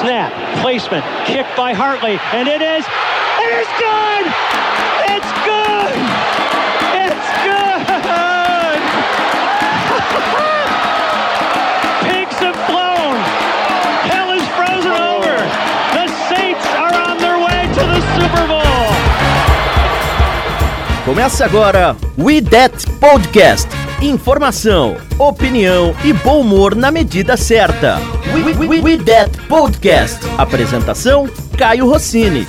Snap, placement, kick by Hartley, and it is, it is good! It's good! It's good! Começa agora We That Podcast. Informação, opinião e bom humor na medida certa. We, we, we, we That Podcast. Apresentação: Caio Rossini.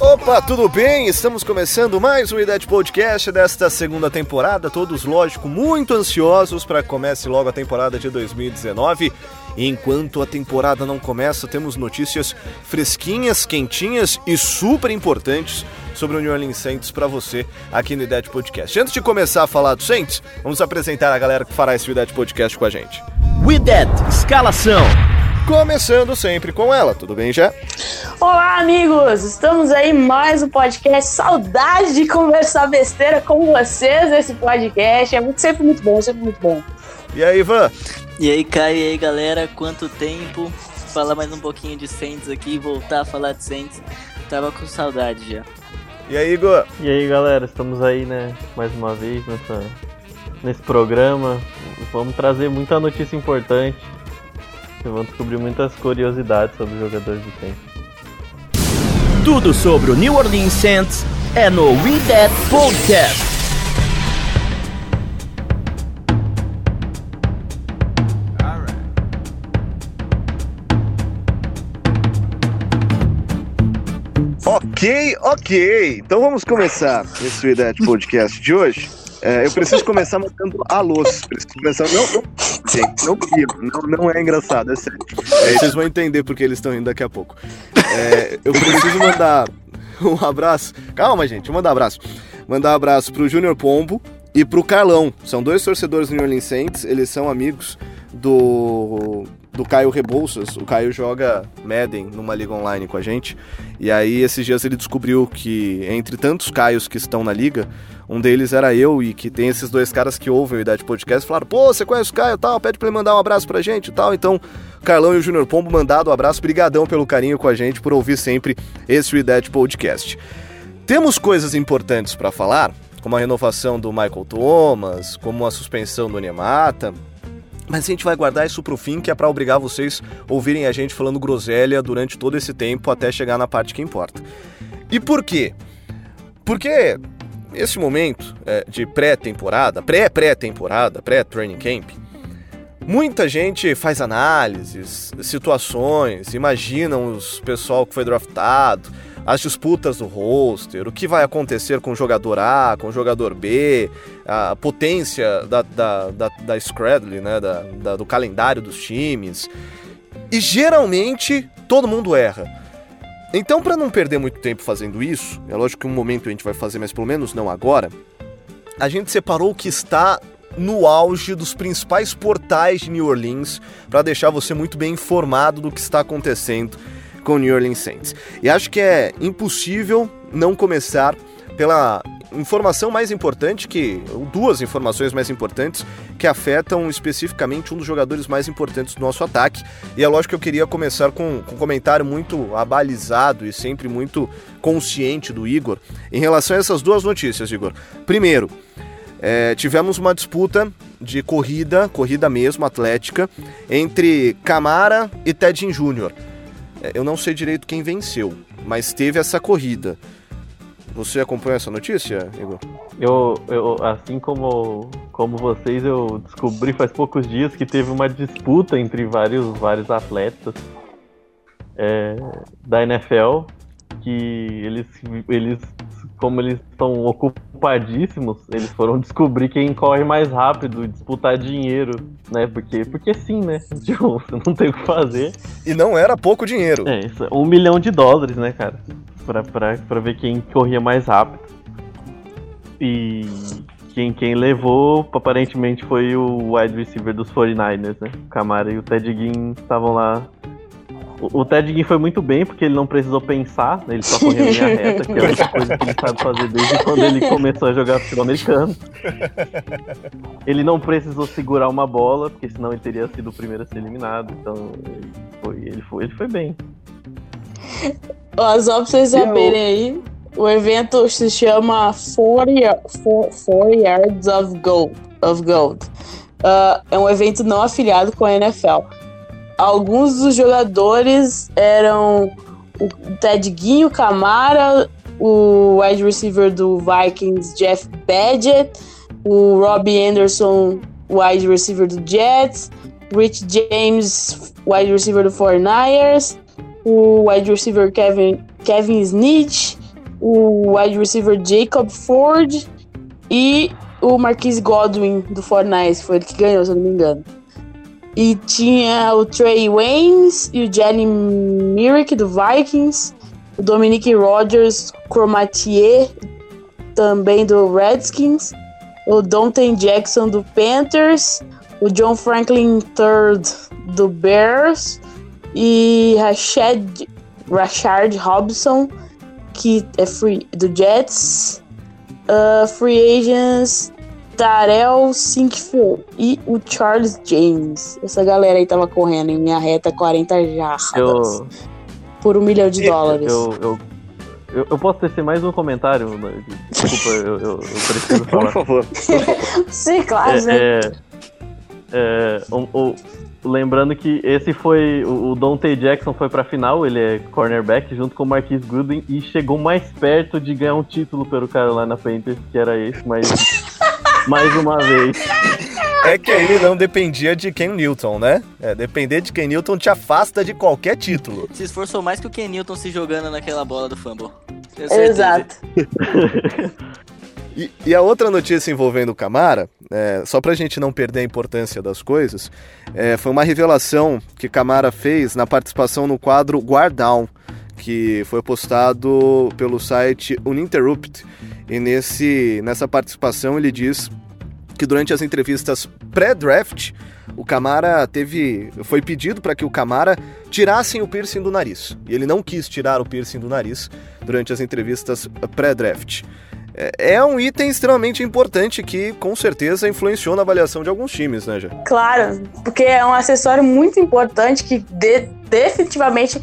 Opa, tudo bem? Estamos começando mais um IDET Podcast desta segunda temporada. Todos, lógico, muito ansiosos para que comece logo a temporada de 2019. Enquanto a temporada não começa, temos notícias fresquinhas, quentinhas e super importantes sobre o New Orleans Saints para você aqui no IDET Podcast. Antes de começar a falar do Saints, vamos apresentar a galera que fará esse IDET Podcast com a gente. We That Escalação. Começando sempre com ela, tudo bem já? Olá, amigos! Estamos aí mais um podcast. Saudade de conversar besteira com vocês nesse podcast. É muito, sempre muito bom, sempre muito bom. E aí, Ivan? E aí, Caio, e aí, galera? Quanto tempo? Falar mais um pouquinho de Saints aqui, voltar a falar de Saints. Tava com saudade já. E aí, Igor? E aí, galera, estamos aí, né, mais uma vez nessa, nesse programa. Vamos trazer muita notícia importante. Vocês vão descobrir muitas curiosidades sobre os jogadores do Saints. Tudo sobre o New Orleans Saints é no We That Podcast. Ok, ok. Então vamos começar esse IDET Podcast de hoje. É, eu preciso começar mandando alôs. Preciso começar. Não, não, gente, não, não, não é engraçado, é sério. É, vocês vão entender porque eles estão rindo daqui a pouco. É, eu preciso mandar um abraço. Calma, gente, mandar um abraço. Mandar um abraço pro Júnior Pombo e pro Carlão. São dois torcedores do New Orleans Saints, eles são amigos do do Caio Rebouças. O Caio joga Madden numa liga online com a gente. E aí, esses dias ele descobriu que, entre tantos Caios que estão na liga, um deles era eu e que tem esses dois caras que ouvem o Idade Podcast falaram: pô, você conhece o Caio e tal? Pede pra ele mandar um abraço pra gente e tal. Então, Carlão e o Júnior Pombo mandado um abraço. Brigadão pelo carinho com a gente, por ouvir sempre esse Idade Podcast. Temos coisas importantes para falar, como a renovação do Michael Thomas, como a suspensão do Nemata, mas a gente vai guardar isso pro fim, que é para obrigar vocês a ouvirem a gente falando groselha durante todo esse tempo até chegar na parte que importa. E por quê? Porque esse momento é, de pré-temporada, pré-pré-temporada, pré-training camp, muita gente faz análises, situações, imagina os pessoal que foi draftado, as disputas do roster, o que vai acontecer com o jogador A, com o jogador B, a potência da, da, da, da Scradley, né, da, da, do calendário dos times. E geralmente todo mundo erra. Então, para não perder muito tempo fazendo isso, é lógico que um momento a gente vai fazer, mas pelo menos não agora, a gente separou o que está no auge dos principais portais de New Orleans para deixar você muito bem informado do que está acontecendo com o New Orleans Saints. E acho que é impossível não começar pela informação mais importante que duas informações mais importantes que afetam especificamente um dos jogadores mais importantes do nosso ataque. E é lógico que eu queria começar com, com um comentário muito abalizado e sempre muito consciente do Igor em relação a essas duas notícias, Igor. Primeiro, é, tivemos uma disputa de corrida, corrida mesmo, atlética, entre Camara e Tedin Júnior. É, eu não sei direito quem venceu, mas teve essa corrida. Você acompanha essa notícia, Igor? Eu, eu, assim como, como vocês, eu descobri faz poucos dias que teve uma disputa entre vários, vários atletas é, da NFL que eles, eles como eles estão ocupadíssimos, eles foram descobrir quem corre mais rápido e disputar dinheiro, né? Porque, porque sim, né? Tipo, você não tem o que fazer. E não era pouco dinheiro. É, isso, um milhão de dólares, né, cara? Pra, pra, pra ver quem corria mais rápido. E quem, quem levou aparentemente foi o wide receiver dos 49ers, né? O Camara e o Ted Ginn estavam lá. O, o Ted Ginn foi muito bem porque ele não precisou pensar, né? ele só correu em linha reta, que é a única coisa que ele sabe fazer desde quando ele começou a jogar futebol americano. Ele não precisou segurar uma bola, porque senão ele teria sido o primeiro a ser eliminado. Então ele foi, ele foi, ele foi bem. Ó, só pra vocês saberem aí, o evento se chama 40, 40 Yards of Gold. Of Gold. Uh, é um evento não afiliado com a NFL. Alguns dos jogadores eram o Ted Guinho Camara, o wide receiver do Vikings, Jeff Badgett, o Robbie Anderson, wide receiver do Jets, Rich James, wide receiver do 49ers, o wide receiver Kevin, Kevin Snitch, o wide receiver Jacob Ford e o Marquise Godwin do 49ers, foi ele que ganhou, se eu não me engano. E tinha o Trey Waynes e o Jalen Myrick do Vikings, o Dominique Rogers Cromatier também do Redskins, o Dante Jackson do Panthers, o John Franklin III do Bears e Rashad, Rashard Robson, que é free do Jets, uh, free agents Darrell Sinkfield e o Charles James. Essa galera aí tava correndo em minha reta 40 jardas Eu, por um milhão de dólares. eu, eu, eu, eu posso tecer mais um comentário? Desculpa, eu, eu, eu preciso Por falar. favor. Sim, claro, né? É, é, é, o- o- lembrando que esse foi. O, o Dante Jackson foi pra final, ele é cornerback, junto com o Marquis Goodwin, e chegou mais perto de ganhar um título pelo Carolina Panthers, que era esse, mas. Mais uma vez. É que ele não dependia de Ken Newton, né? É, depender de Ken Newton te afasta de qualquer título. Se esforçou mais que o Ken Newton se jogando naquela bola do fumble. Exato. E, e a outra notícia envolvendo o Camara, é, só pra gente não perder a importância das coisas, é, foi uma revelação que Camara fez na participação no quadro Guard Down, que foi postado pelo site Uninterrupt. E nesse, nessa participação ele diz que durante as entrevistas pré-draft, o Camara teve. Foi pedido para que o Camara tirassem o piercing do nariz. E ele não quis tirar o piercing do nariz durante as entrevistas pré-draft. É- É um item extremamente importante que com certeza influenciou na avaliação de alguns times, né, já? Claro, porque é um acessório muito importante que de- definitivamente,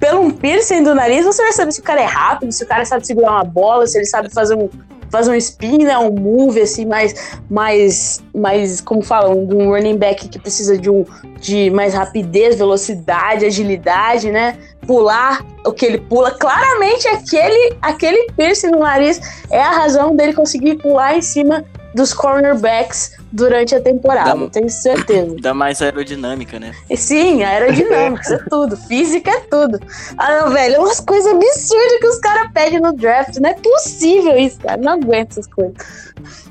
pelo um piercing do nariz, você vai saber se o cara é rápido, se o cara sabe segurar uma bola, se ele sabe fazer um, fazer um spin, né, um move assim, mais, mais, mais como falam, um running back que precisa de, um, de mais rapidez, velocidade, agilidade, né? Pular o que ele pula. Claramente, aquele, aquele piercing no nariz é a razão dele conseguir pular em cima dos cornerbacks durante a temporada, Dá- tenho certeza. Dá mais aerodinâmica, né? E sim, aerodinâmica, isso é tudo. Física é tudo. Ah, não, velho, é umas coisas absurdas que os caras pedem no draft. Não é possível isso, cara. Não aguento essas coisas.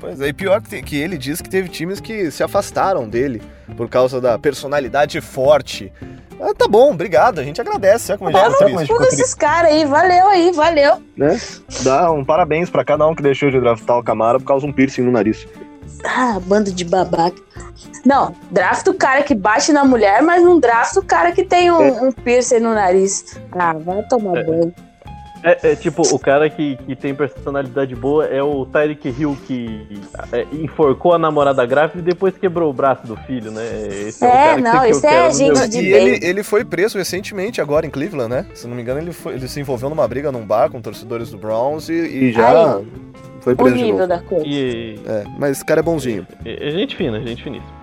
Pois é, e pior que, que ele diz que teve times que se afastaram dele por causa da personalidade forte. Ah, tá bom, obrigado, a gente agradece. Olha como a gente Tá ficou triste. Tudo esses caras aí, valeu aí, valeu. né? Dá um parabéns pra cada um que deixou de draftar o Camara por causa de um piercing no nariz. Ah, bando de babaca. Não, drafta o cara que bate na mulher, mas não drafta o cara que tem um, um piercing no nariz. Ah, vai tomar banho. É, é tipo, o cara que, que tem personalidade boa é o Tyreek Hill que é, enforcou a namorada grávida e depois quebrou o braço do filho, né? Esse É, o cara que não, isso é gente de E bem. ele, ele foi preso recentemente agora em Cleveland, né? Se não me engano, ele, foi- ele se envolveu numa briga num bar com torcedores do Browns e, e E já Aí. foi preso de novo. da coisa. E, É, mas esse cara é bonzinho. É, é gente fina, gente finíssima.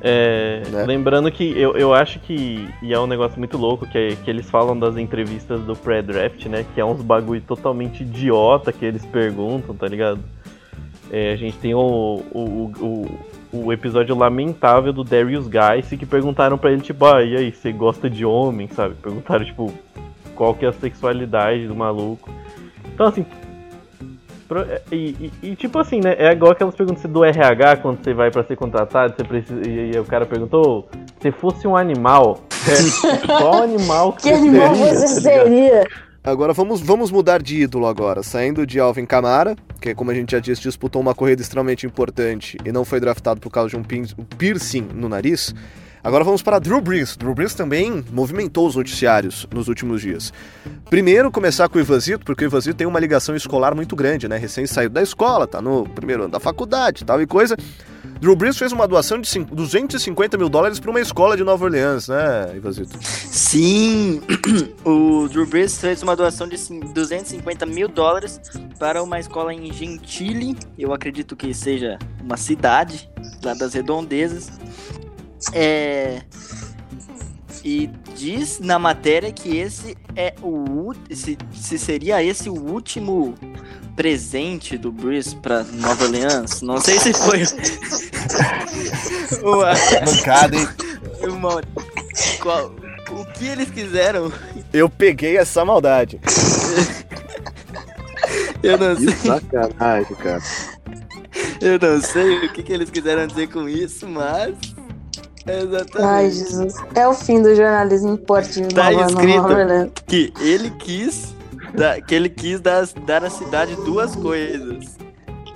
É, Né? Lembrando que eu, eu acho que, e é um negócio muito louco, que, é- que eles falam das entrevistas do pré-draft, né? Que é uns bagulho totalmente idiota que eles perguntam, tá ligado? É, a gente tem o, o, o, o, episódio lamentável do Darius Guice que perguntaram pra ele, tipo, ah, e aí, você gosta de homem, sabe? Perguntaram, tipo, qual que é a sexualidade do maluco. Então, assim, E, e- e, tipo assim, né? É igual aquelas perguntas do RH quando você vai pra ser contratado, você precisa. E, e o cara perguntou: se fosse um animal, é, qual animal que, Que animal seria, você tá seria? Agora vamos, vamos mudar de ídolo agora, saindo de Alvin Kamara, que como a gente já disse, disputou uma corrida extremamente importante e não foi draftado por causa de um piercing no nariz. Agora vamos para Drew Brees. Drew Brees também movimentou os noticiários nos últimos dias. Primeiro, começar com o Ivanzito, porque o Ivanzito tem uma ligação escolar muito grande, né? Recém saiu da escola, tá no primeiro ano da faculdade tal e coisa. Drew Brees fez uma doação de 250 mil dólares para uma escola de Nova Orleans, né, Ivazito? Sim, o Drew Brees fez uma doação de 250 mil dólares para uma escola em Gentile, eu acredito que seja uma cidade lá das redondezas. É... E diz na matéria que esse é o se, se seria esse o último presente do Bruce pra Nova Orleans. Não sei se foi. uma... Mancada, hein? Uma... Qual... O que eles quiseram? Eu peguei essa maldade. Eu não sei. Que sacanagem, cara. Eu não sei o que, que eles quiseram dizer com isso, mas. Exatamente. Ai, Jesus. É o fim do jornalismo esportivo. Tá escrito que ele quis da, que ele quis dar, dar à cidade duas coisas: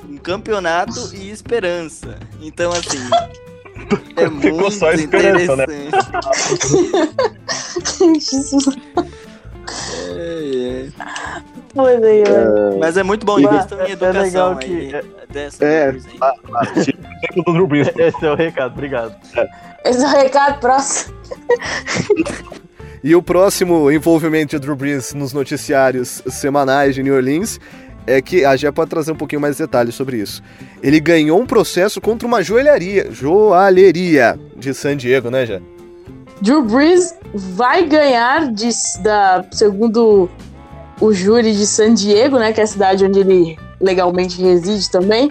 um campeonato e esperança. Então, assim. É Ficou muito só esperança, né? é, é. É. Mas é muito bom em questão de educação. É legal que. Aí, é, dessa é, do Drew Brees. Esse é o recado, obrigado. Esse é o recado, próximo. E o próximo envolvimento de Drew Brees nos noticiários semanais de New Orleans é que a Gé pode trazer um pouquinho mais de detalhes sobre isso. Ele ganhou um processo contra uma joalheria, joalheria de San Diego, né, Gé? Drew Brees vai ganhar, de, da, segundo o júri de San Diego, né, que é a cidade onde ele legalmente reside também,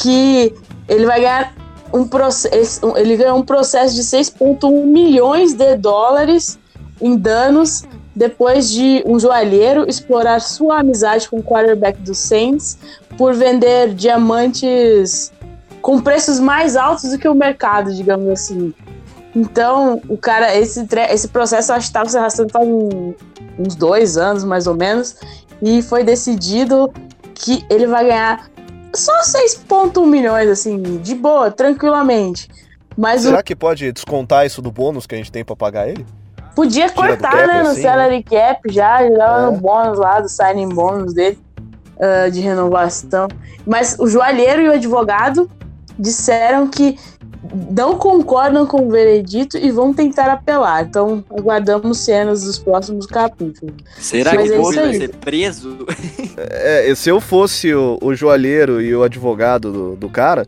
que ele vai ganhar um processo, ele ganhou um processo de 6,1 milhões de dólares em danos depois de um joalheiro explorar sua amizade com o quarterback do Saints por vender diamantes com preços mais altos do que o mercado, digamos assim. Então, o cara, esse, esse processo acho que estava se arrastando para um, uns dois anos, mais ou menos, e foi decidido que ele vai ganhar só 6,1 milhões, assim, de boa, tranquilamente. Mas Será o... que pode descontar isso do bônus que a gente tem para pagar ele? Podia cortar, cap, né, no assim, salary cap já, já é. no bônus lá, do signing bônus dele, uh, de renovação. Mas o joalheiro e o advogado disseram que não concordam com o veredito e vão tentar apelar. Então, aguardamos cenas dos próximos capítulos. Será Mas que é vai ser preso? É, se eu fosse o, o joalheiro e o advogado do, do cara,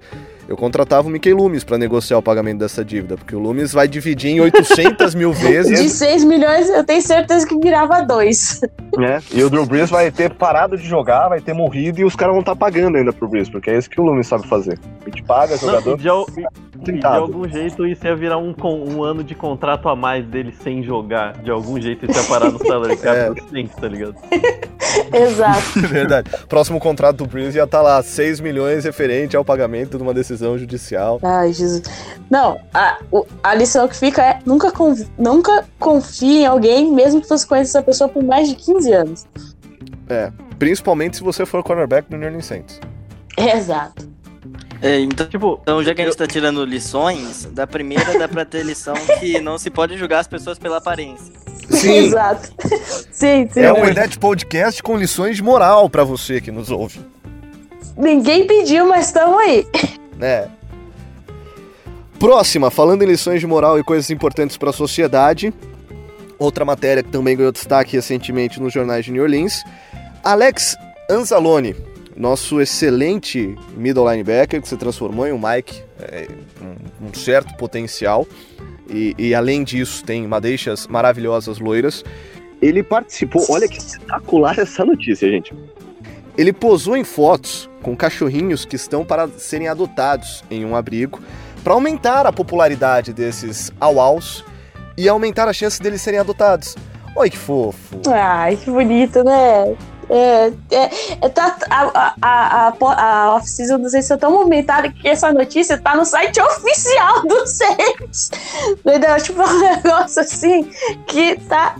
eu contratava o Mickey Loomis para negociar o pagamento dessa dívida, porque o Loomis vai dividir em 800 mil vezes. De 6 milhões, eu tenho certeza que virava 2. É, e o Drew Brees vai ter parado de jogar, vai ter morrido e os caras vão estar tá pagando ainda pro Brees, porque é isso que o Loomis sabe fazer. A gente paga jogador. Não, de, de, algum jeito isso ia virar um, um ano de contrato a mais dele sem jogar. De algum jeito isso ia parar no salary cap é. do tá ligado? Exato. Verdade. Próximo contrato do Brees ia estar tá lá 6 milhões referente ao pagamento de uma decisão decisão judicial. Ai, Jesus. Não, a, a lição que fica é nunca, conf, nunca confie em alguém, mesmo que você conheça essa pessoa por mais de 15 anos. É, principalmente se você for cornerback do New Orleans Saints. Exato. É, então, tipo, então, já que a gente eu... tá tirando lições, da primeira dá pra ter lição que não se pode julgar as pessoas pela aparência. Sim. Exato. Sim, sim. É um Edete Podcast com lições de moral para você que nos ouve. Ninguém pediu, mas estamos aí. É. Próxima, falando em lições de moral e coisas importantes para a sociedade. Outra matéria que também ganhou destaque recentemente nos jornais de New Orleans. Alex Anzalone, nosso excelente middle linebacker que se transformou em um Mike, é, um, um, certo potencial. E, e, além disso, tem madeixas maravilhosas loiras. Ele participou, olha que espetacular essa notícia, gente. Ele posou em fotos com cachorrinhos que estão para serem adotados em um abrigo, para aumentar a popularidade desses auaus e aumentar a chance deles serem adotados. Oi, que fofo. Ai, que bonito, né? É, é, é, tá, a, a, a, a off-season do Saints é tão movimentada que essa notícia tá no site oficial do Saints. Entendeu? Tipo, um negócio assim que tá.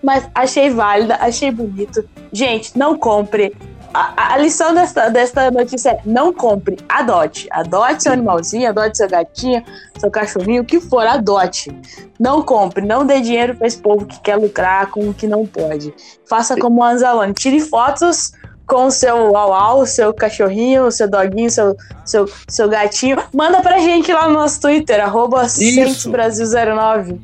Mas achei válida, achei bonito. Gente, não compre a, a, lição desta, desta notícia é: não compre, adote. Adote seu animalzinho, adote seu gatinho, seu cachorrinho, o que for, adote. Não compre, não dê dinheiro para esse povo que quer lucrar com o que não pode. Faça como o Anzalone, tire fotos com o seu au-au, seu cachorrinho, o seu doguinho, seu, seu, seu gatinho. Manda pra gente lá no nosso Twitter, arroba Brasil09.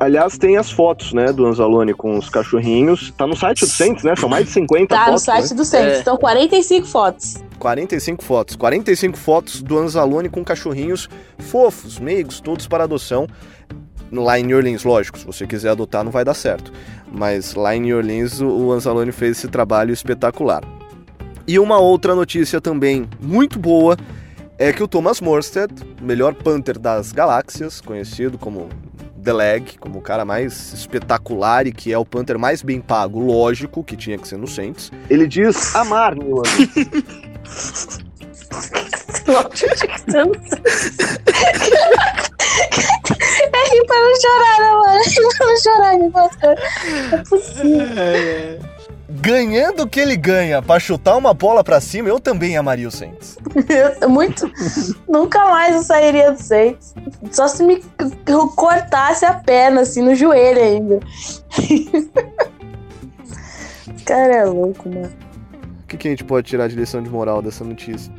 Aliás, tem as fotos, né, do Anzalone com os cachorrinhos. Tá no site do Saints, né? São mais de 50 tá fotos. Tá no site né? do Saints. É. São 45 fotos. 45 fotos. 45 fotos do Anzalone com cachorrinhos fofos, meigos, todos para adoção. Lá em New Orleans, lógico, se você quiser adotar não vai dar certo. Mas lá em New Orleans o Anzalone fez esse trabalho espetacular. E uma outra notícia também muito boa é que o Thomas Morstead, melhor punter das galáxias, conhecido como The Leg, como o cara mais espetacular e que é o Panther mais bem pago, lógico, que tinha que ser no Saints. Ele diz amar New É rir pra não chorar, não, mano. É pra não chorar, não é possível. É, é ganhando o que ele ganha para chutar uma bola para cima, eu também amaria o Saints. Muito. Nunca mais eu sairia do Saints. Só se me cortasse a perna, assim, no joelho ainda. cara é louco, mano. O que, que a gente pode tirar de lição de moral dessa notícia?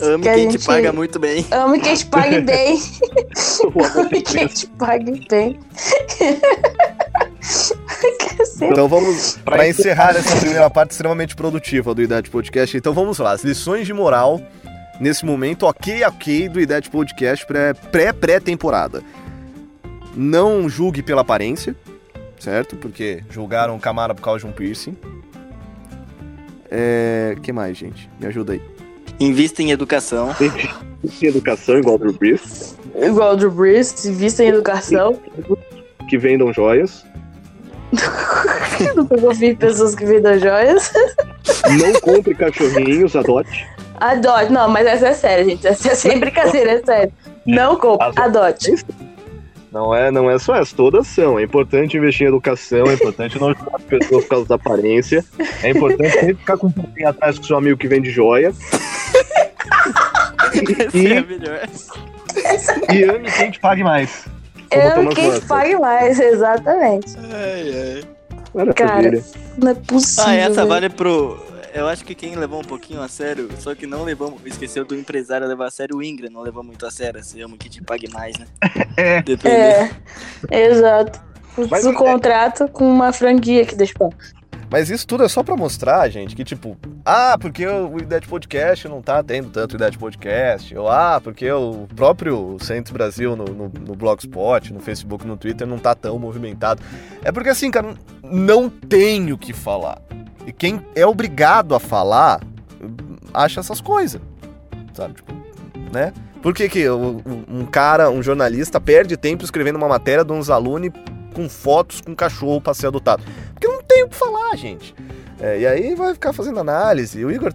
Ame que quem gente... te paga muito bem. Ame quem te pague bem. Ame quem te pague bem. Então vamos, para encerrar essa primeira parte extremamente produtiva do Idade Podcast, então vamos lá, as lições de moral nesse momento, ok, ok, do Idade Podcast pré-pré-temporada. Não julgue pela aparência, certo? Porque julgaram o Camara por causa de um piercing. É... que mais, gente? Me ajuda aí. Invista em educação. Invista em educação, igual o Drew Brees. Igual o Drew Brees, invista em educação. Que vendam joias. Nunca ouvi pessoas que vendam joias. Não compre cachorrinhos, adote. Adote, não, mas essa é séria, gente. Essa é sem brincadeira, é sério. Não compre, adote. Não é, não é só essa, todas são. É importante investir em educação, é importante não ajudar as pessoas por causa da aparência. É importante sempre ficar com um pouquinho atrás com seu amigo que vende joia. e, é melhor. E ame quem te pague mais. Eu quem pague mais, exatamente. Ai, ai. Cara, não é possível. Ah, essa vale pro. Eu acho que quem levou um pouquinho a sério, só que não levou, esqueceu do empresário levar a sério o Ingram, não levou muito a sério, se ama que te pague mais, né? É, é exato. Mas, o é- contrato com uma franquia que deixa mas isso tudo é só para mostrar, gente, que tipo, ah, porque o Idade Podcast não tá tendo tanto Idade Podcast, ou ah, porque o próprio Centro Brasil no, no, no Blogspot, no Facebook, no Twitter não tá tão movimentado. É porque assim, cara, não tem o que falar. E quem é obrigado a falar acha essas coisas, sabe? Tipo, né? Por que, que um cara, um jornalista, perde tempo escrevendo uma matéria de uns alunos com fotos com cachorro para ser adotado? Porque não tem o que falar, gente. É, e aí vai ficar fazendo análise. O Igor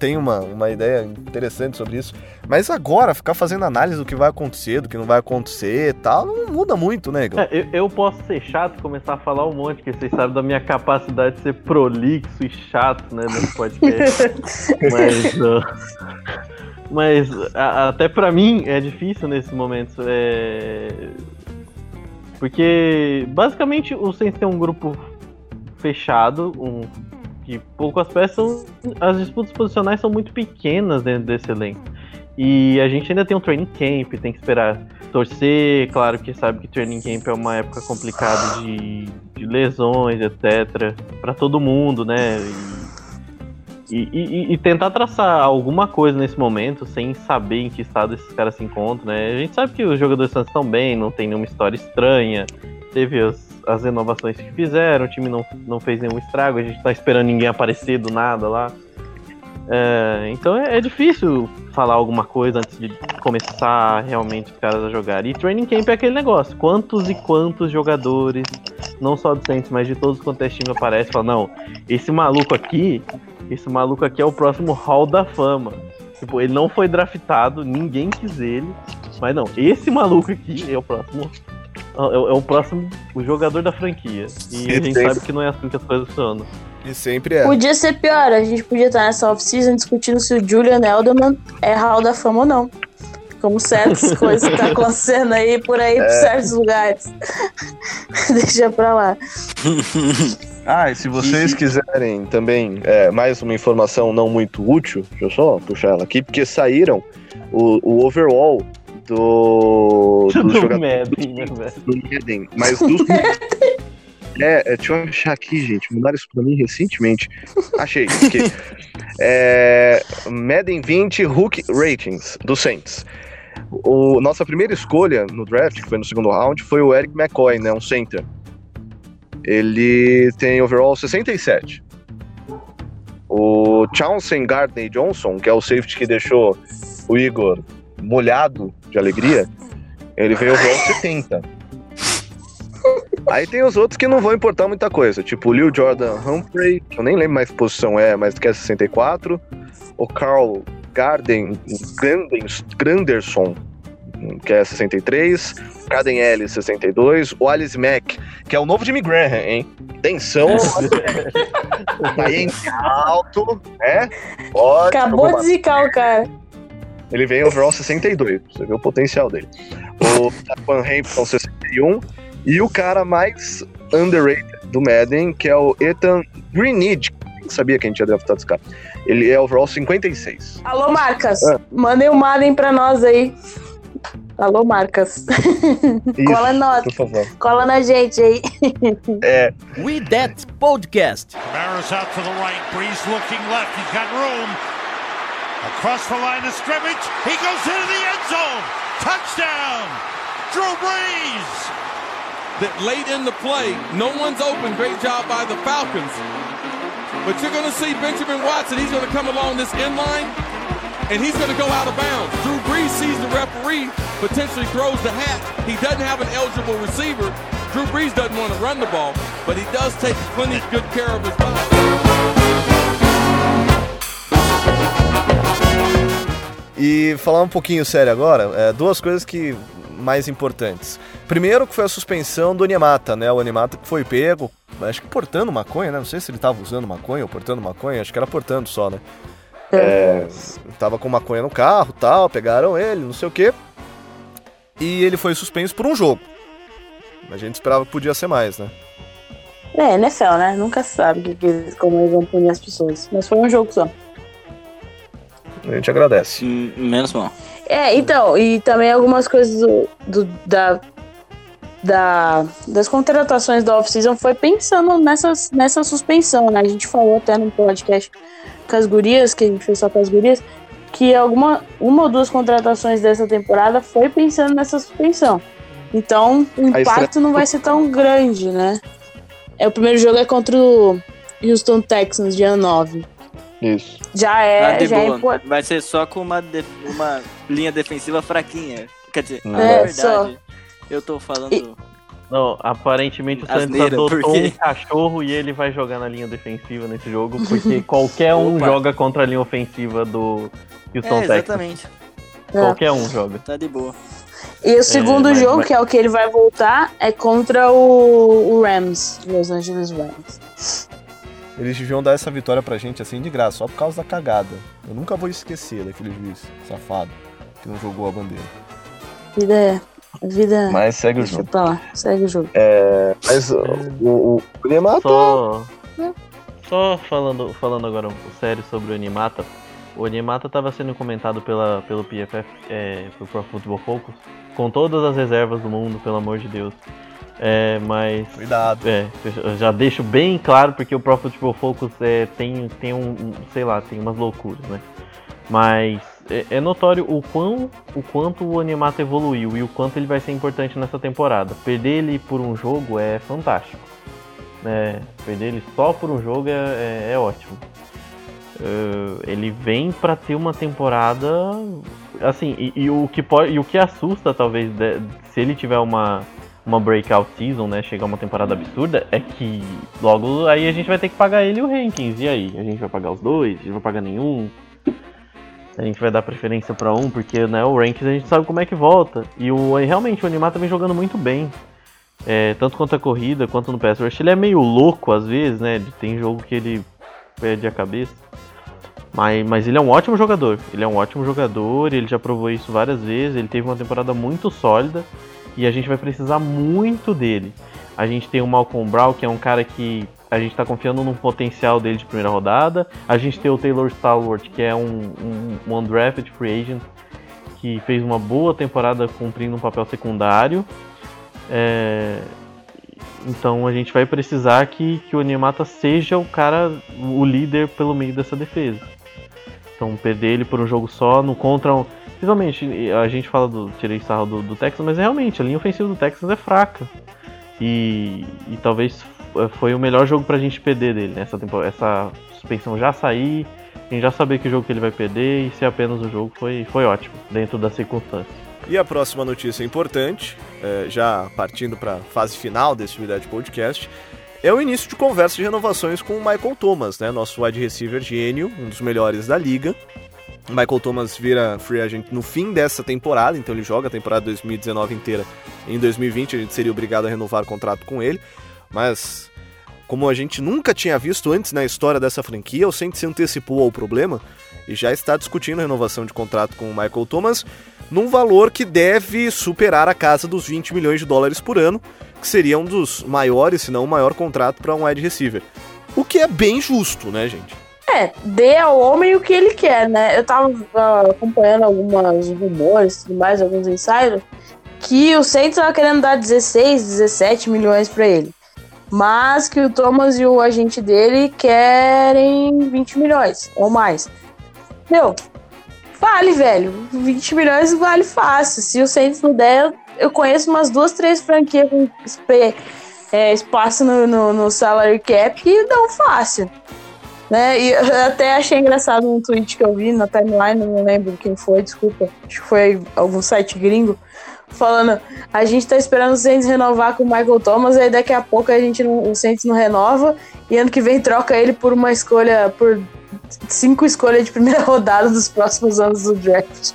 tem uma, uma ideia interessante sobre isso. Mas agora, ficar fazendo análise do que vai acontecer, do que não vai acontecer e tal, não muda muito, né, Igor? É, eu, eu, posso ser chato e começar a falar um monte, que vocês sabem da minha capacidade de ser prolixo e chato, né, nesse podcast. mas. Uh, mas a, até para mim é difícil nesse momento. É, porque basicamente o Saints tem um grupo fechado, um que poucas peças as disputas posicionais são muito pequenas dentro desse elenco. E a gente ainda tem um training camp, tem que esperar torcer, claro que sabe que training camp é uma época complicada de, de lesões, etc, para todo mundo, né? E, e, e, tentar traçar alguma coisa nesse momento sem saber em que estado esses caras se encontram, né? A gente sabe que os jogadores estão bem, não tem nenhuma história estranha, teve as, as renovações que fizeram, o time não, não fez nenhum estrago, a gente tá esperando ninguém aparecer do nada lá. É, então é, é, difícil falar alguma coisa antes de começar realmente os caras a jogar. E training camp é aquele negócio: quantos e quantos jogadores não só do Saints, mas de todos quanto é time aparece, fala, não, esse maluco aqui, esse maluco aqui é o próximo Hall da Fama. Tipo, ele não foi draftado, ninguém quis ele, mas não, esse maluco aqui é o próximo. É, é o próximo o jogador da franquia. E a gente sabe que não é assim que as coisas funcionam. E sempre é. Podia ser pior, a gente podia estar nessa off-season discutindo se o Julian Edelman é Hall da Fama ou não. Como certas coisas que tá acontecendo aí por aí, é. por certos lugares. Deixa pra lá. Ah, e se vocês quiserem também é, mais uma informação não muito útil, deixa eu só puxar ela aqui, porque saíram o, o overall do, do, do né, do Madden, mas dos É, é, deixa eu achar aqui, gente. Mandaram isso pra mim recentemente. Achei. Aqui. é, Madden 20 Hook Ratings do Saints. O, nossa primeira escolha no draft, que foi no segundo round, foi o Eric McCoy, né? Um center. Ele tem overall 67. O Chauncey Gardner Johnson, que é o safety que deixou o Igor molhado de alegria, ele veio overall 70. Aí tem os outros que não vão importar muita coisa, tipo o Lil Jordan Humphrey, que eu nem lembro mais que posição é, mas que é 64. O Carl Garden Granderson, que é 63. Caden Ellis, 62. O Alice Mack, que é o novo Jimmy Graham, hein? Tensão. tá aí em alto, né? Pode, Acabou de zicar o cara. Ele vem overall 62, você vê o potencial dele. O Taquan Hampton, 61. E o cara mais underrated do Madden, que é o Ethan Greenidge. Nem sabia que a gente ia draftar esse cara. Ele é overall 56. Alô, marcas. Ah. Mandem o um Madden pra nós aí. Alô, marcas. Isso, Cola nós. Por favor. Cola na gente aí. é. We That Podcast. Kamara's out to the right. Breeze looking left. He's got room. Across the line of scrimmage. He goes into the end zone. Touchdown. Drew Brees that late in the play, no one's open. Great job by the Falcons. But you're going to see Benjamin Watson. He's going to come along this end line, and he's going to go out of bounds. Drew Brees sees the referee, potentially throws the hat. He doesn't have an eligible receiver. Drew Brees doesn't want to run the ball, but he does take plenty good care of his body. E falar um pouquinho sério agora, é, duas coisas que mais importantes. Primeiro que foi a suspensão do Onemata, né? O Onemata que foi pego, acho que portando maconha, né? Não sei se ele tava usando maconha ou portando maconha, acho que era portando só, né? É, tava com maconha no carro tal, pegaram ele, não sei o quê. E ele foi suspenso por um jogo. A gente esperava que podia ser mais, né? É, NFL, né? Nunca sabe que, como eles vão punir as pessoas. Mas foi um jogo só. A gente agradece. Hum, menos mal. É, então, e também algumas coisas do, do da da, das contratações da off-season foi pensando nessas, nessa suspensão, né? A gente falou até no podcast com as gurias, que a gente fez só com as gurias, que alguma, uma ou duas contratações dessa temporada foi pensando nessa suspensão. Então, o impacto não vai ser tão grande, né? É, o primeiro jogo é contra o Houston Texans, dia 9. Isso. Já é, ah, já é. Vai ser só com uma, uma linha defensiva fraquinha. Quer dizer, é, é verdade. Só. Eu tô falando. E... Não, aparentemente o Santos adotou porque... um cachorro e ele vai jogar na linha defensiva nesse jogo, porque qualquer um Opa. joga contra a linha ofensiva do Houston é, Exatamente. É. Qualquer um joga. Tá de boa. E o segundo é, mas, jogo, mas... que é o que ele vai voltar, é contra o, o Rams, Los Angeles Rams. Eles deviam dar essa vitória pra gente assim de graça, só por causa da cagada. Eu nunca vou esquecer daquele juiz safado que não jogou a bandeira. Ideia. A vida. Mas segue o jogo. Pra lá, segue o jogo. É, mas o, o, o Animata. Só, só falando, falando agora um sério sobre o Animata. O Animata estava sendo comentado pela, pelo PFF, é, pelo Pro Football Focus, com todas as reservas do mundo, pelo amor de Deus. É, mas. Cuidado. É, eu já deixo bem claro, porque o Pro Football Focus é, tem, tem um, um, sei lá, tem umas loucuras, né? Mas é, é, notório o, quão, o quanto o Animato evoluiu e o quanto ele vai ser importante nessa temporada. Perder ele por um jogo é fantástico. É, perder ele só por um jogo é, é, é ótimo. Uh, ele vem para ter uma temporada assim e, e, o que pode e o que assusta talvez de, se ele tiver uma uma breakout season, né? Chegar uma temporada absurda, é que logo aí a gente vai ter que pagar ele o Rankings. E aí? A gente vai pagar os dois? A gente vai pagar nenhum? A gente vai dar preferência para um, porque né, o Rankings a gente sabe como é que volta. E o, realmente o Animar tá vem jogando muito bem. É, tanto quanto a corrida, quanto no pass rush. Ele é meio louco às vezes, né? Tem jogo que ele perde a cabeça. Mas, mas ele é um ótimo jogador. Ele é um ótimo jogador, ele já provou isso várias vezes. Ele teve uma temporada muito sólida e a gente vai precisar muito dele. A gente tem o Malcolm Brown, que é um cara que a gente está confiando no potencial dele de primeira rodada. A gente tem o Taylor Stallworth, que é um, um, um undrafted free agent, que fez uma boa temporada cumprindo um papel secundário. É... Então a gente vai precisar que, que o Animata seja o cara, o líder pelo meio dessa defesa. Então perder ele por um jogo só no contra Principalmente, a gente fala do. Tirei sarro do, do Texas, mas realmente a linha ofensiva do Texas é fraca. E, e talvez foi o melhor jogo pra gente perder dele, né? Essa, essa suspensão já sair, a gente já saber que jogo que ele vai perder e ser apenas o jogo foi, foi ótimo, dentro das circunstâncias. E a próxima notícia importante, é, já partindo para a fase final desse Unidade Podcast, é o início de conversas de renovações com o Michael Thomas, né, nosso wide receiver gênio, um dos melhores da liga, Michael Thomas vira free agent no fim dessa temporada, então ele joga a temporada 2019 inteira. Em 2020 a gente seria obrigado a renovar o contrato com ele, mas como a gente nunca tinha visto antes na história dessa franquia, o Saints se antecipou ao problema e já está discutindo a renovação de contrato com o Michael Thomas num valor que deve superar a casa dos 20 milhões de dólares por ano, que seria um dos maiores, se não o maior contrato para um wide receiver. O que é bem justo, né, gente? É, dê ao homem o que ele quer, né? Eu tava uh, acompanhando algumas rumores e mais, alguns insiders, que o Saints tava querendo dar 16, 17 milhões para ele. Mas que o Thomas e o agente dele querem 20 milhões ou mais. Meu, vale, velho. 20 milhões vale fácil. Se o Saints não der, eu conheço umas duas, três franquias com é, espaço no, no, no salary cap que dão fácil. Né? E eu até achei engraçado um tweet que eu vi na timeline, não lembro quem foi, desculpa. Acho que foi algum site gringo. Falando, a gente tá esperando o Saints renovar com o Michael Thomas, aí daqui a pouco a gente não, o Saints não renova, e ano que vem troca ele por uma escolha, por cinco escolhas de primeira rodada dos próximos anos do draft.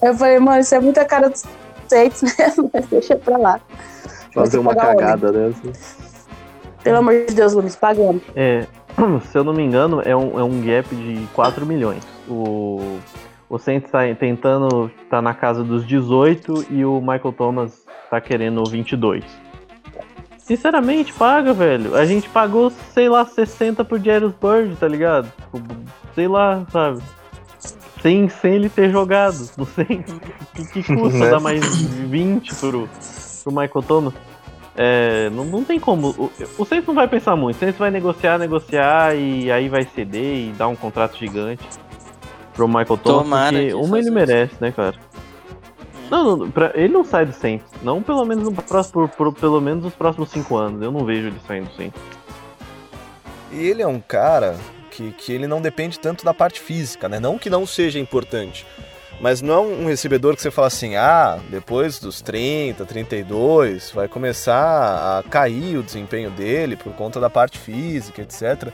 Eu falei, mano, isso é muita cara do Saints mesmo, mas deixa pra lá. Fazer uma cagada dessa. Pelo amor de Deus, Luiz, pagamos. É, se eu não me engano, é um, é um gap de 4 milhões. O, o Saints tá tentando, tá na casa dos 18 e o Michael Thomas tá querendo 22. Sinceramente, paga, velho. A gente pagou, sei lá, 60 por Jairus Bird, tá ligado? Tipo, sei lá, sabe? Sem, sem ele ter jogado. Não sei. O que, que custa né? dar mais 20 pro, pro Michael Thomas? É, não, não tem como. O, o Saints não vai pensar muito. O Saints vai negociar, negociar e aí vai ceder e dar um contrato gigante pro Michael Thomas. Tomara porque uma ele merece, né, cara? Não, não pra, ele não sai do Saints. Não pelo menos no próximo, por, por, pelo menos nos próximos cinco anos. Eu não vejo ele saindo do Saints. E ele é um cara que, que ele não depende tanto da parte física, né? Não que não seja importante. Mas não é um recebedor que você fala assim, ah, depois dos 30, 32, vai começar a cair o desempenho dele por conta da parte física, etc.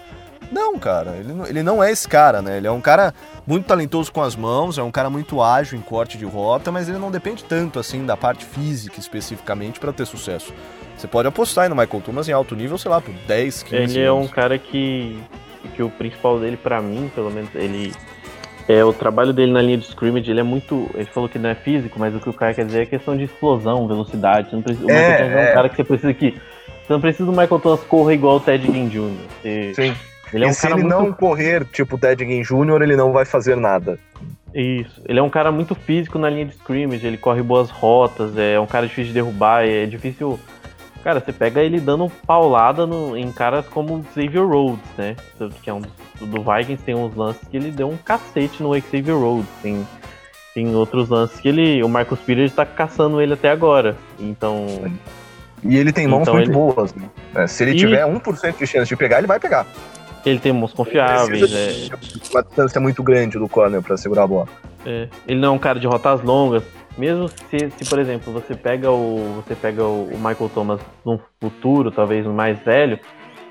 Não, cara, ele não, ele não é esse cara, né? Ele é um cara muito talentoso com as mãos, é um cara muito ágil em corte de rota, mas ele não depende tanto assim da parte física especificamente para ter sucesso. Você pode apostar aí no Michael Thomas em alto nível, sei lá, por 10, 15 Ele é um cara que, que o principal dele, para mim, pelo menos, ele é, o trabalho dele na linha de scrimmage, ele é muito. Ele falou que não é físico, mas o que o cara quer dizer é questão de explosão, velocidade. Você não precisa, o é, Michael Thomas é. é um cara que você precisa que. Você não precisa do Michael Thomas correr igual o Ted Ginn Jr. Você, Sim. Ele é um e se ele muito... não correr tipo o Ted Ginn Jr., ele não vai fazer nada. Isso. Ele é um cara muito físico na linha de scrimmage, ele corre boas rotas, é um cara difícil de derrubar, é difícil. Cara, você pega ele dando paulada no, em caras como Xavier Rhodes, né? Que é um do Vikings tem uns lances que ele deu um cacete no Xavier Road. Tem, tem outros lances que ele. O Marcus Peters está caçando ele até agora. Então. E ele tem mãos então muito ele... boas. Né? Se ele e... tiver 1% de chance de pegar, ele vai pegar. Ele tem mãos confiáveis. É... Uma distância muito grande do corner para segurar a bola. É. Ele não é um cara de rotas longas. mesmo se, se, por exemplo, você pega o você pega o, Michael Thomas num futuro, talvez mais velho,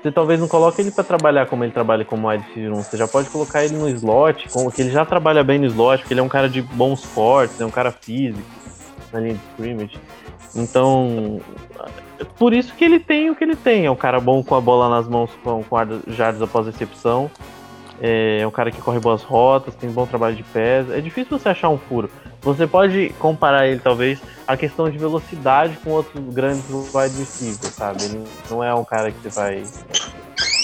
você talvez não coloque ele para trabalhar como ele trabalha como wide receiver 1. Você já pode colocar ele no slot, com, que ele já trabalha bem no slot, porque ele é um cara de bons cortes, é um cara físico na linha de scrimmage. Então, por isso que ele tem o que ele tem. É um cara bom com a bola nas mãos, com, com jardas após recepção. É, é um cara que corre boas rotas, tem bom trabalho de pés. É difícil você achar um furo. Você pode comparar ele, talvez, a questão de velocidade com outros grandes wide receivers, sabe? Ele não é um cara que você vai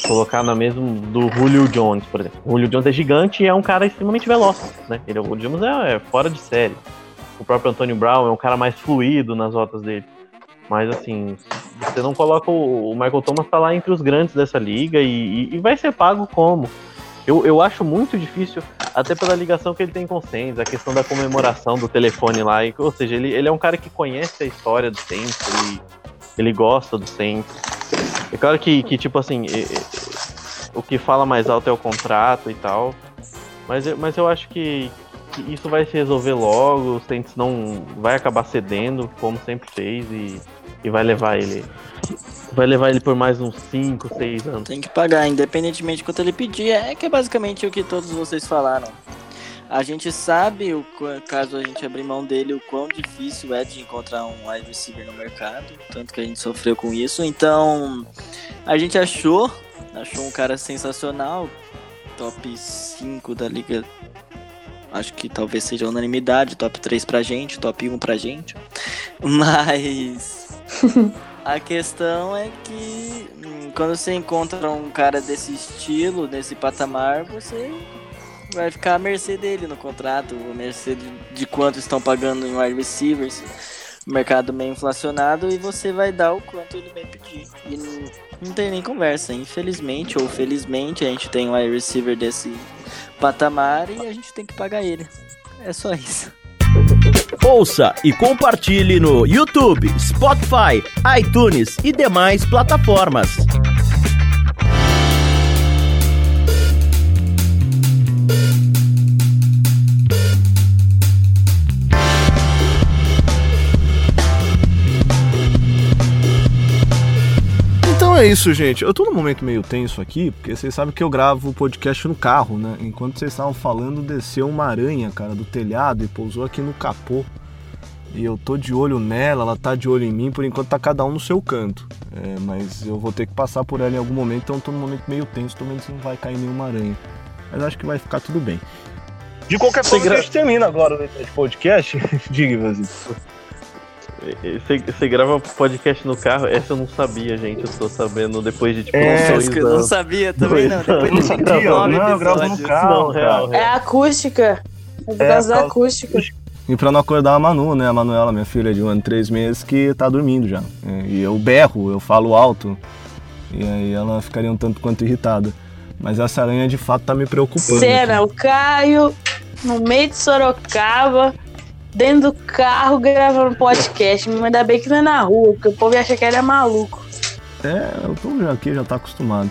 colocar na mesma do Julio Jones, por exemplo. O Julio Jones é gigante e é um cara extremamente veloz, né? Ele, o Julio Jones é, é fora de série. O próprio Antonio Brown é um cara mais fluido nas rotas dele. Mas assim, você não coloca o, Michael Thomas tá lá entre os grandes dessa liga e, e, e vai ser pago como? Eu, eu acho muito difícil, até pela ligação que ele tem com o Saints, a questão da comemoração do telefone lá. E, ou seja, ele, ele é um cara que conhece a história do Saints, ele, ele gosta do Saints. É claro que, que tipo assim, o que fala mais alto é o contrato e tal. Mas, mas eu acho que, isso vai se resolver logo, o Saints não vai acabar cedendo, como sempre fez, e, e vai levar ele vai levar ele por mais uns 5, 6 anos. Tem que pagar, independentemente de quanto ele pedir. É que é basicamente o que todos vocês falaram. A gente sabe, o, caso a gente abrir mão dele, o quão difícil é de encontrar um wide receiver no mercado. Tanto que a gente sofreu com isso. Então, a gente achou, achou um cara sensacional. Top 5 da liga. Acho que talvez seja unanimidade. Top 3 pra gente, top 1 pra gente. Mas. A questão é que hum, quando você encontra um cara desse estilo, desse patamar, você vai ficar à mercê dele no contrato, à mercê de, quanto estão pagando em wide receivers, mercado meio inflacionado, e você vai dar o quanto ele vai pedir. E não, tem nem conversa, infelizmente ou felizmente a gente tem um wide receiver desse patamar e a gente tem que pagar ele. É só isso. Ouça e compartilhe no YouTube, Spotify, iTunes e demais plataformas. É isso, gente. Eu tô num momento meio tenso aqui, porque vocês sabem que eu gravo o podcast no carro, né? Enquanto vocês estavam falando, desceu uma aranha, cara, do telhado e pousou aqui no capô. E eu tô de olho nela, ela tá de olho em mim, por enquanto tá cada um no seu canto. É, mas eu vou ter que passar por ela em algum momento, então eu tô num momento meio tenso, tô vendo se não vai cair nenhuma aranha. Mas acho que vai ficar tudo bem. De qualquer forma, gra... a gente termina agora o podcast. Diga, Brasil. Você, você grava podcast no carro? Essa eu não sabia, gente. Eu tô sabendo depois de tipo é, dois eu não sabia também, não. Depois de tipo, não, eu gravo no carro. Não, real, real. É acústica. É por é, causa da acústica. E pra não acordar a Manu, né? A Manuela, minha filha de um ano e três meses, que tá dormindo já. E eu berro, eu falo alto. E aí ela ficaria um tanto quanto irritada. Mas essa aranha de fato tá me preocupando. Cena, o Caio no meio de Sorocaba dentro do carro gravando podcast. Mas ainda bem que não é na rua, porque o povo acha que ele é maluco. É, o povo aqui já tá acostumado.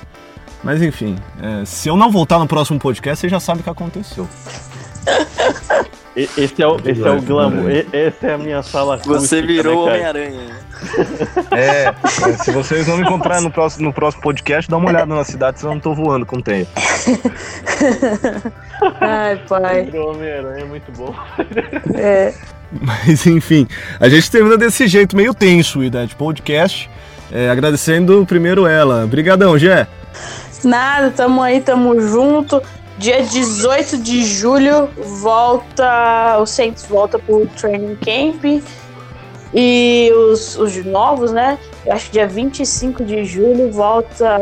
Mas enfim, é, se eu não voltar no próximo podcast, você já sabe o que aconteceu. Esse é o, esse é o glamour, essa é a minha sala Você virou né, Homem-Aranha. É, é, se vocês não me encontrarem no próximo, no próximo podcast, dá uma olhada na cidade, senão eu não tô voando com tempo. Ai, pai. Homem-Aranha é muito bom. É. Mas enfim, a gente termina desse jeito meio tenso o Idade Podcast. É, agradecendo primeiro ela. Obrigadão, Gé. Nada, tamo aí, tamo junto. Dia 18 de julho volta. O Saints volta pro training camp. E os, os novos, né? Eu acho que dia 25 de julho volta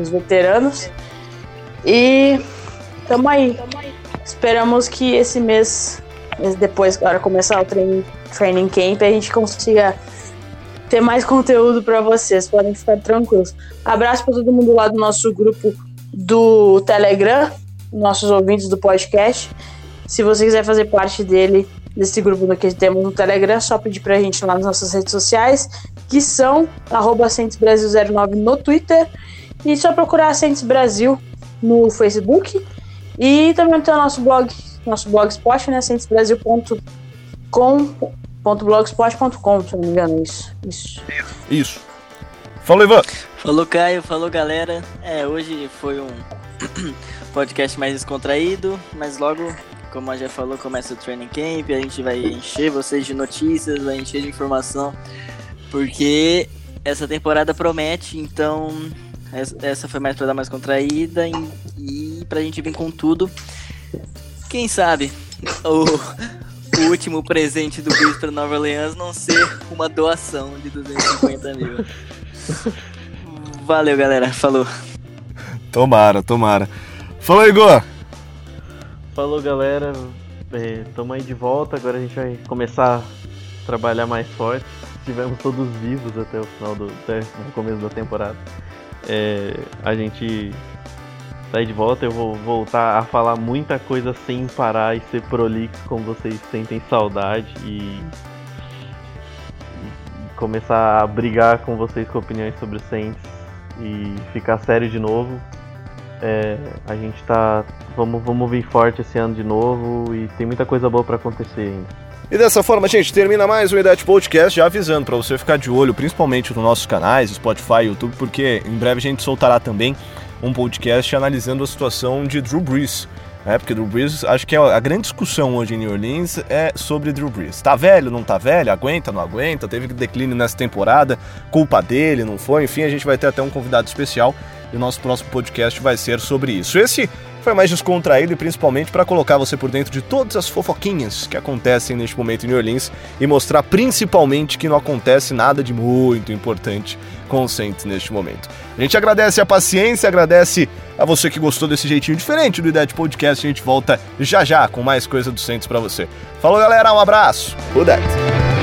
os veteranos. E tamo aí. Esperamos que esse mês, depois, agora começar o training, training camp, a gente consiga ter mais conteúdo para vocês. Podem ficar tranquilos. Abraço para todo mundo lá do nosso grupo do Telegram nossos ouvintes do podcast. Se você quiser fazer parte dele, desse grupo que temos no Telegram, é só pedir pra gente lá nas nossas redes sociais, que são arroba Brasil09 no Twitter e só procurar Centes Brasil no Facebook. E também tem o nosso blog, nosso blogspot, né, centesbrasil.com.br, com.blogspot.com, se não me engano, isso. Isso. Isso. Falou, Ivan. Falou, Caio. Falou, galera. É, hoje foi um podcast mais descontraído, mas logo, como a já falou, começa o training camp. A gente vai encher vocês de notícias, vai encher de informação, porque essa temporada promete. Então, essa foi mais para dar mais contraída e, e pra gente vir com tudo. Quem sabe o, o último presente do Bills para Nova Orleans não ser uma doação de 250 mil. Valeu, galera. Falou. Tomara, tomara. Falou, Igor. Falou, galera. Estamos é, aí de volta. Agora a gente vai começar a trabalhar mais forte. Estivemos todos vivos até o final do até no começo da temporada. É, a gente tá aí de volta. Eu vou voltar a falar muita coisa sem parar e ser prolixo, como vocês sentem saudade e começar a brigar com vocês com opiniões sobre o Saints e ficar sério de novo. É, a gente tá. Vamos, vamos vir forte esse ano de novo e tem muita coisa boa para acontecer ainda. E dessa forma, gente, termina mais um Idade Podcast, já avisando para você ficar de olho, principalmente nos nossos canais, Spotify, YouTube, porque em breve a gente soltará também um podcast analisando a situação de Drew Brees. É, porque Drew Brees, acho que é a grande discussão hoje em New Orleans é sobre Drew Brees. Tá velho, não tá velho? Aguenta, não aguenta? Teve declínio nessa temporada? Culpa dele, não foi? Enfim, a gente vai ter até um convidado especial e o nosso próximo podcast vai ser sobre isso. Esse foi mais descontraído e principalmente para colocar você por dentro de todas as fofoquinhas que acontecem neste momento em New Orleans e mostrar principalmente que não acontece nada de muito importante com o Saints neste momento. A gente agradece a paciência, agradece a você que gostou desse jeitinho diferente do Ideia Podcast. A gente volta já já com mais coisa do Saints para você. Falou, galera, um abraço. Udete.